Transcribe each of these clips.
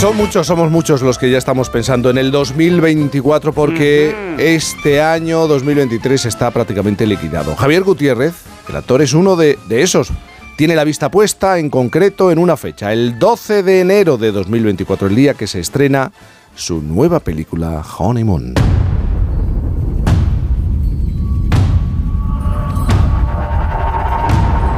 Son muchos, somos muchos los que ya estamos pensando en el 2024 porque este año 2023 está prácticamente liquidado. Javier Gutiérrez, el actor, es uno de, de esos. Tiene la vista puesta en concreto en una fecha, el 12 de enero de 2024, el día que se estrena su nueva película Honeymoon.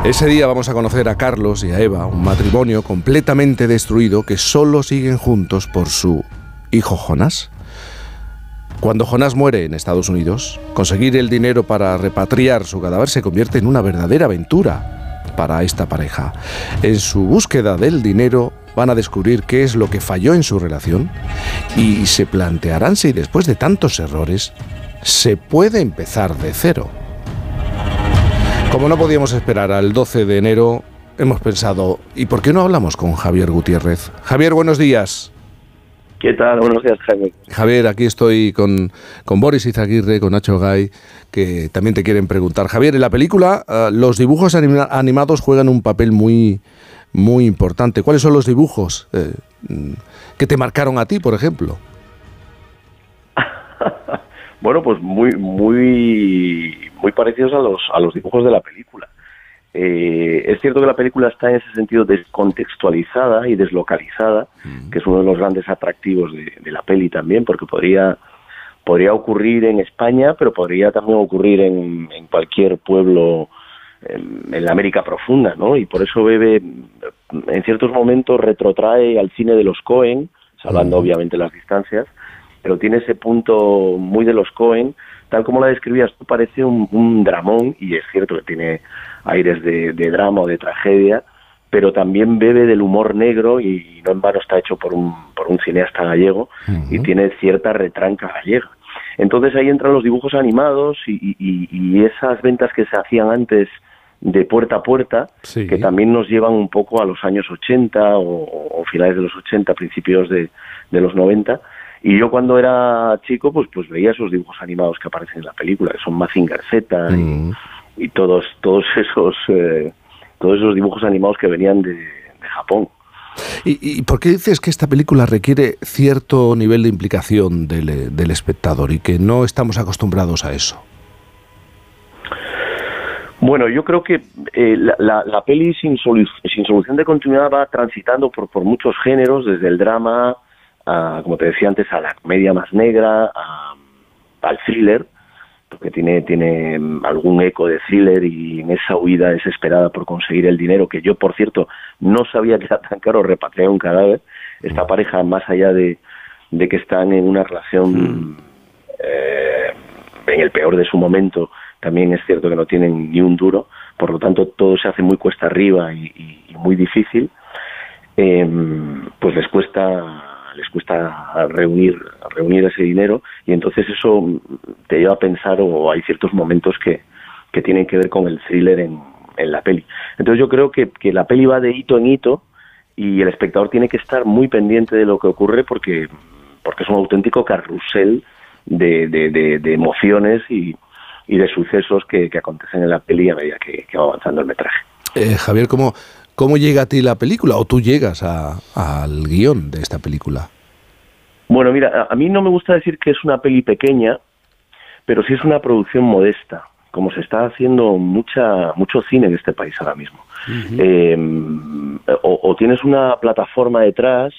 Ese día vamos a conocer a Carlos y a Eva, un matrimonio completamente destruido que solo siguen juntos por su hijo Jonás. Cuando Jonás muere en Estados Unidos, conseguir el dinero para repatriar su cadáver se convierte en una verdadera aventura para esta pareja. En su búsqueda del dinero van a descubrir qué es lo que falló en su relación y se plantearán si después de tantos errores se puede empezar de cero. Como no podíamos esperar al 12 de enero, hemos pensado, ¿y por qué no hablamos con Javier Gutiérrez? Javier, buenos días. ¿Qué tal? Buenos días, Javier. Javier, aquí estoy con, con Boris Izaguirre, con Nacho Gay, que también te quieren preguntar. Javier, en la película uh, los dibujos anima animados juegan un papel muy, muy importante. ¿Cuáles son los dibujos eh, que te marcaron a ti, por ejemplo? bueno, pues muy, muy muy parecidos a los, a los dibujos de la película. Eh, es cierto que la película está en ese sentido descontextualizada y deslocalizada, que es uno de los grandes atractivos de, la peli también, porque podría, podría ocurrir en España, pero podría también ocurrir en, en cualquier pueblo en, la América profunda, ¿no? Y por eso Bebe, en ciertos momentos, retrotrae al cine de los Cohen, salvando obviamente las distancias, pero tiene ese punto muy de los Cohen, tal como la describías tú, parece un, dramón, y es cierto que tiene aires de, drama o de tragedia, pero también bebe del humor negro y no en vano está hecho por un, por un cineasta gallego y tiene cierta retranca gallega. Entonces ahí entran los dibujos animados y, esas ventas que se hacían antes de puerta a puerta, que también nos llevan un poco a los años 80 o, finales de los 80, principios de, de los 90, y yo cuando era chico, pues, pues veía esos dibujos animados que aparecen en la película, que son Mazinger Z y, mm. y, todos, todos esos, eh, todos esos dibujos animados que venían de, Japón. ¿Y, ¿Y, por qué dices que esta película requiere cierto nivel de implicación del, del espectador y que no estamos acostumbrados a eso? Bueno, yo creo que eh, la, la, la, peli sin, sin solución de continuidad va transitando por, por muchos géneros, desde el drama, como te decía antes, a la comedia más negra, al thriller, porque tiene, tiene mm, algún eco de thriller y en esa huida desesperada por conseguir el dinero, que yo, por cierto, no sabía que era tan caro repatriar un cadáver. Esta mm. pareja, más allá de, de que están en una relación mm. eh, en el peor de su momento, también es cierto que no tienen ni un duro, por lo tanto todo se hace muy cuesta arriba y, y muy difícil, eh, pues les cuesta les cuesta reunir, reunir ese dinero y entonces eso te lleva a pensar o hay ciertos momentos que, que tienen que ver con el thriller en, en la peli. Entonces yo creo que, que la peli va de hito en hito y el espectador tiene que estar muy pendiente de lo que ocurre porque, porque es un auténtico carrusel de, de, emociones y, y, de sucesos que, que, acontecen en la peli a medida que, que va avanzando el metraje. Eh, Javier, ¿cómo, ¿Cómo llega a ti la película o tú llegas al guion de esta película? Bueno, mira, a, mí no me gusta decir que es una peli pequeña, pero sí es una producción modesta, como se está haciendo mucha mucho cine en este país ahora mismo. Em, o, tienes una plataforma detrás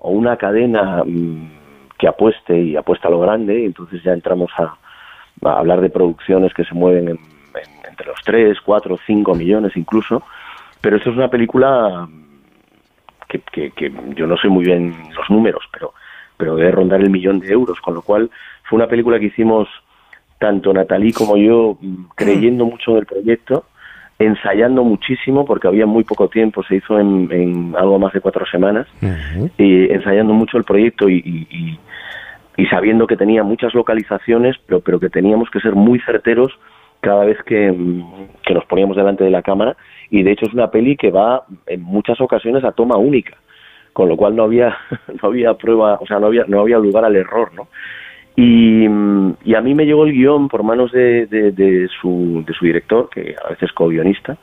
o una cadena mm, que apueste y apuesta a lo grande, y entonces ya entramos a, hablar de producciones que se mueven entre los 3, 4, 5 millones incluso, pero esto es una película que, que, yo no sé muy bien los números, pero, pero debe rondar el millón de euros, con lo cual fue una película que hicimos tanto Natalie como yo mm, creyendo mucho en el proyecto, ensayando muchísimo porque había muy poco tiempo, se hizo en, algo más de cuatro semanas, y ensayando mucho el proyecto y, y, y, sabiendo que tenía muchas localizaciones, pero, pero que teníamos que ser muy certeros cada vez que, que nos poníamos delante de la cámara y de hecho es una peli que va en muchas ocasiones a toma única con lo cual no había no había prueba o sea no había no había lugar al error no y, y a mí me llegó el guion por manos de, de, su de su director que a veces co-guionista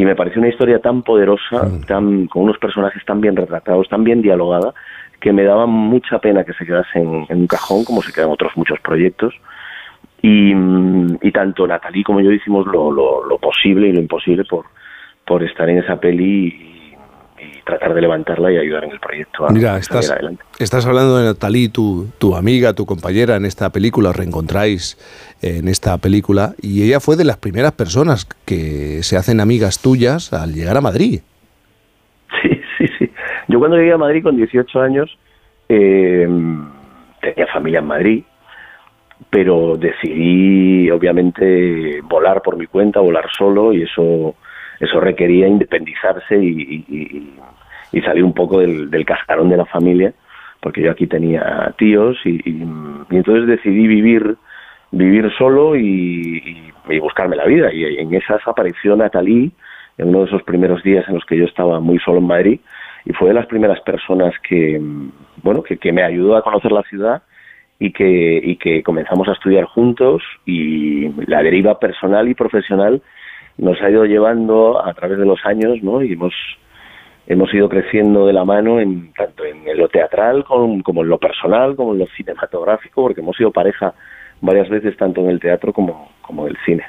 y me pareció una historia tan poderosa, mm. tan, con unos personajes tan bien retratados, tan bien dialogada, que me daba mucha pena que se quedase en, un cajón, como se quedan otros muchos proyectos. Y, y tanto Natalie como yo hicimos lo, lo, lo posible y lo imposible por, por estar en esa peli tratar de levantarla y ayudar en el proyecto a, Mira, estás, adelante. Estás hablando de Natalie, tu, tu amiga, tu compañera en esta película, os reencontráis en esta película, y ella fue de las primeras personas que se hacen amigas tuyas al llegar a Madrid. Sí, sí, sí. Yo cuando llegué a Madrid con 18 años, eh, tenía familia en Madrid, pero decidí obviamente volar por mi cuenta, volar solo, y eso eso requería independizarse y, y salir un poco del, del, cascarón de la familia, porque yo aquí tenía tíos y, entonces decidí vivir vivir solo y, buscarme la vida. Y en esas apareció Natalie en uno de esos primeros días en los que yo estaba muy solo en Madrid y fue de las primeras personas que, bueno, que, que me ayudó a conocer la ciudad y que, y que comenzamos a estudiar juntos y la deriva personal y profesional nos ha ido llevando a través de los años, ¿no? Y hemos hemos ido creciendo de la mano en tanto en lo teatral como, en lo personal, como en lo cinematográfico, porque hemos sido pareja varias veces tanto en el teatro como, como en el cine.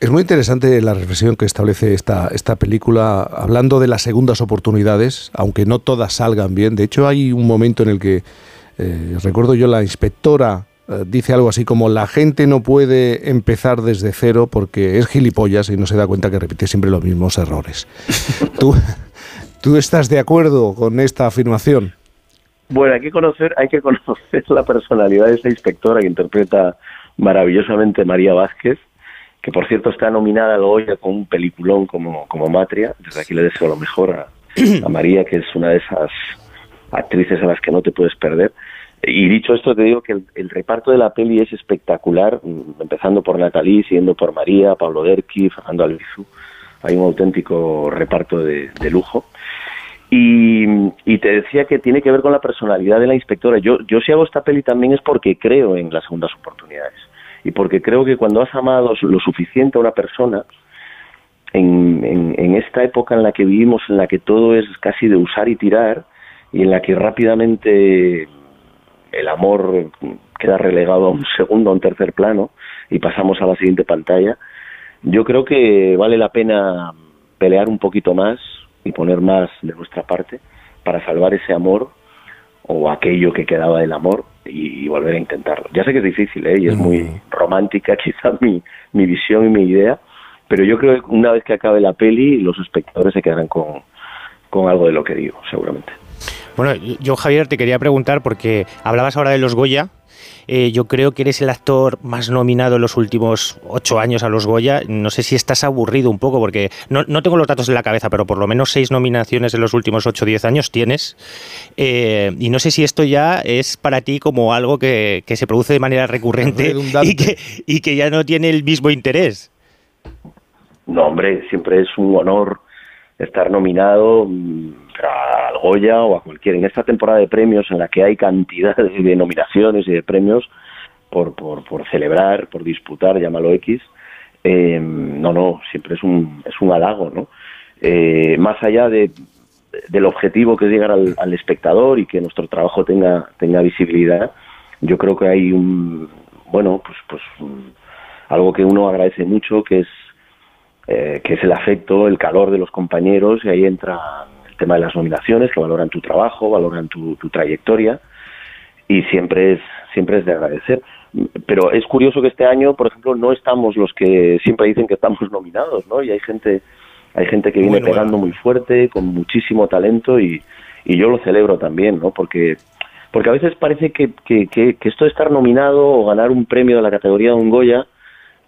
Es muy interesante la reflexión que establece esta, esta película, hablando de las segundas oportunidades, aunque no todas salgan bien. De hecho, hay un momento en el que, eh, recuerdo yo, la inspectora eh, dice algo así como la gente no puede empezar desde cero porque es gilipollas y no se da cuenta que repite siempre los mismos errores. ¿Tú, ¿Tú estás de acuerdo con esta afirmación? Bueno, hay que conocer, hay que conocer la personalidad de esa inspectora que interpreta maravillosamente María Vázquez, que por cierto está nominada al Goya con un peliculón como, como Matria. Desde aquí le deseo lo mejor a, a María, que es una de esas actrices a las que no te puedes perder. Y dicho esto, te digo que el, reparto de la peli es espectacular, mm, empezando por Natalie, siguiendo por María, Pablo Derqui, Fernando Albizu. Hay un auténtico reparto de, lujo. Y, te decía que tiene que ver con la personalidad de la inspectora. Yo, yo si hago esta peli también es porque creo en las segundas oportunidades. Y porque creo que cuando has amado lo suficiente a una persona, en, en esta época en la que vivimos, en la que todo es casi de usar y tirar, y en la que rápidamente el amor queda relegado a un segundo, a un tercer plano y pasamos a la siguiente pantalla, yo creo que vale la pena pelear un poquito más y poner más de nuestra parte para salvar ese amor o aquello que quedaba del amor y, volver a intentarlo. Ya sé que es difícil ¿eh? y es muy romántica quizás mi, mi visión y mi idea, pero yo creo que una vez que acabe la peli los espectadores se quedarán con, con algo de lo que digo, seguramente. Bueno, yo Javier te quería preguntar porque hablabas ahora de los Goya. Eh, yo creo que eres el actor más nominado en los últimos ocho años a los Goya. No sé si estás aburrido un poco porque no, tengo los datos en la cabeza, pero por lo menos seis nominaciones en los últimos ocho o diez años tienes. Eh, y no sé si esto ya es para ti como algo que, se produce de manera recurrente y que, y que ya no tiene el mismo interés. No, hombre, siempre es un honor estar nominado mm, Goya o a cualquier. En esta temporada de premios en la que hay cantidad de nominaciones y de premios por, por, por celebrar, por disputar, llámalo X, eh, no, no, siempre es un, es un halago, ¿no? Eh, más allá de, del objetivo que es llegar al, espectador y que nuestro trabajo tenga, tenga visibilidad, yo creo que hay un, bueno, pues, pues algo que uno agradece mucho, que es eh, que es el afecto, el calor de los compañeros, y ahí entra tema de las nominaciones, que valoran tu trabajo, valoran tu, trayectoria, y siempre es, siempre es de agradecer. Pero es curioso que este año, por ejemplo, no estamos los que siempre dicen que estamos nominados, ¿no? Y hay gente, hay gente que viene pegando muy fuerte, con muchísimo talento, y, y yo lo celebro también, ¿no? Porque porque a veces parece que, que, que, que, esto de estar nominado o ganar un premio de la categoría de un Goya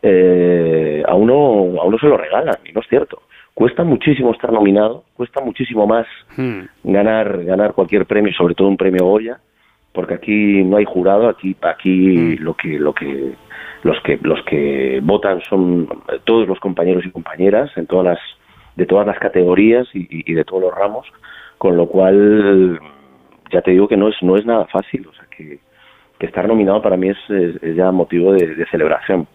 eh, a, uno, a uno se lo regalan, y no es cierto. Cuesta muchísimo estar nominado, cuesta muchísimo más hmm. ganar, ganar cualquier premio, sobre todo un premio Goya, porque aquí no hay jurado, aquí, aquí hmm. lo que, lo que, los que, los que votan son todos los compañeros y compañeras en todas las, de todas las categorías y, de todos los ramos, con lo cual ya te digo que no es, no es nada fácil, o sea que, estar nominado para mí es, ya motivo de celebración.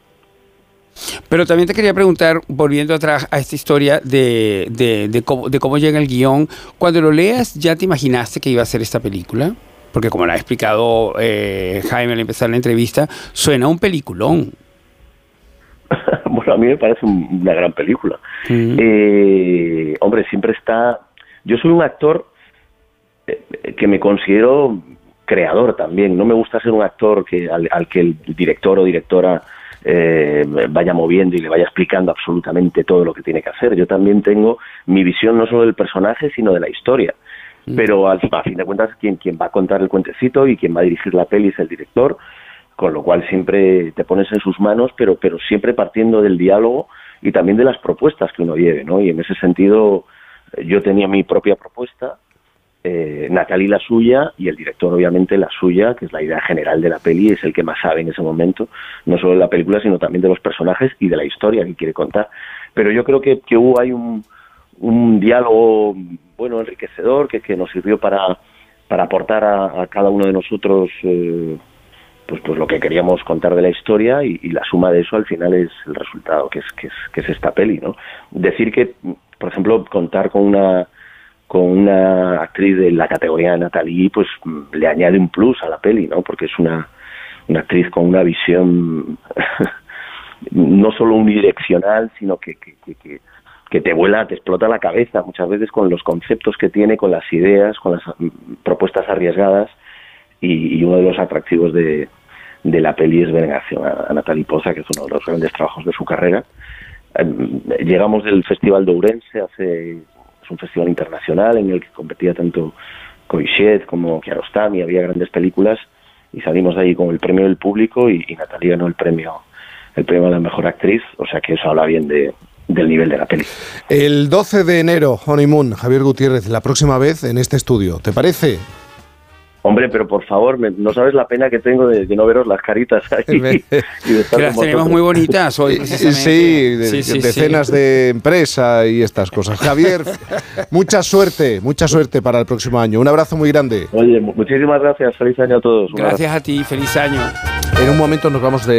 Pero también te quería preguntar, volviendo atrás a esta historia de, de, cómo, de cómo llega el guion, cuando lo leas, ¿ya te imaginaste que iba a ser esta película? Porque como lo ha explicado eh, Jaime al empezar la entrevista, suena un peliculón. bueno, a mí me parece una gran película. Eh, hombre, siempre está... Yo soy un actor eh, que me considero creador también. No me gusta ser un actor que al, que el director o directora eh, vaya moviendo y le vaya explicando absolutamente todo lo que tiene que hacer. Yo también tengo mi visión no solo del personaje, sino de la historia. Mm. Pero al, a fin de cuentas, quien, quien va a contar el cuentecito y quien va a dirigir la peli es el director, con lo cual siempre te pones en sus manos, pero, pero siempre partiendo del diálogo y también de las propuestas que uno lleve, ¿no? Y en ese sentido, yo tenía mi propia propuesta, eh, Natalie la suya y el director obviamente la suya, que es la idea general de la peli, es el que más sabe en ese momento, no solo de la película, sino también de los personajes y de la historia que quiere contar. Pero yo creo que, que hubo hay un, un diálogo bueno, enriquecedor, que, que nos sirvió para, para aportar a, cada uno de nosotros eh, pues, pues lo que queríamos contar de la historia y, la suma de eso al final es el resultado, que es, que es, que es esta peli, ¿no? Decir que, por ejemplo, contar con una con una actriz de la categoría de Natalie, pues le añade un plus a la peli, ¿no? Porque es una, una actriz con una visión no solo unidireccional, sino que, que, que, te vuela, te explota la cabeza muchas veces con los conceptos que tiene, con las ideas, con las mm, propuestas arriesgadas y, uno de los atractivos de, de la peli es a, a Natalie Poza, que es uno de los grandes trabajos de su carrera. Em, llegamos del Festival de Ourense hace es un festival internacional en el que competía tanto Coixet como Kiarostami, había grandes películas y salimos de ahí con el premio del público y, Natalia ganó el premio el premio a la mejor actriz, o sea que eso habla bien de, del nivel de la peli. El 12 de enero, Honeymoon, Javier Gutiérrez, la próxima vez en este estudio, ¿te parece? Hombre, pero por favor, no sabes la pena que tengo de, no veros las caritas ahí. y de estar que las tenemos muy bonitas hoy. Sí, decenas de empresa y estas cosas. Javier, mucha suerte, mucha suerte para el próximo año. Un abrazo muy grande. Oye, muchísimas gracias. Feliz año a todos. gracias a ti, feliz año. En un momento nos vamos de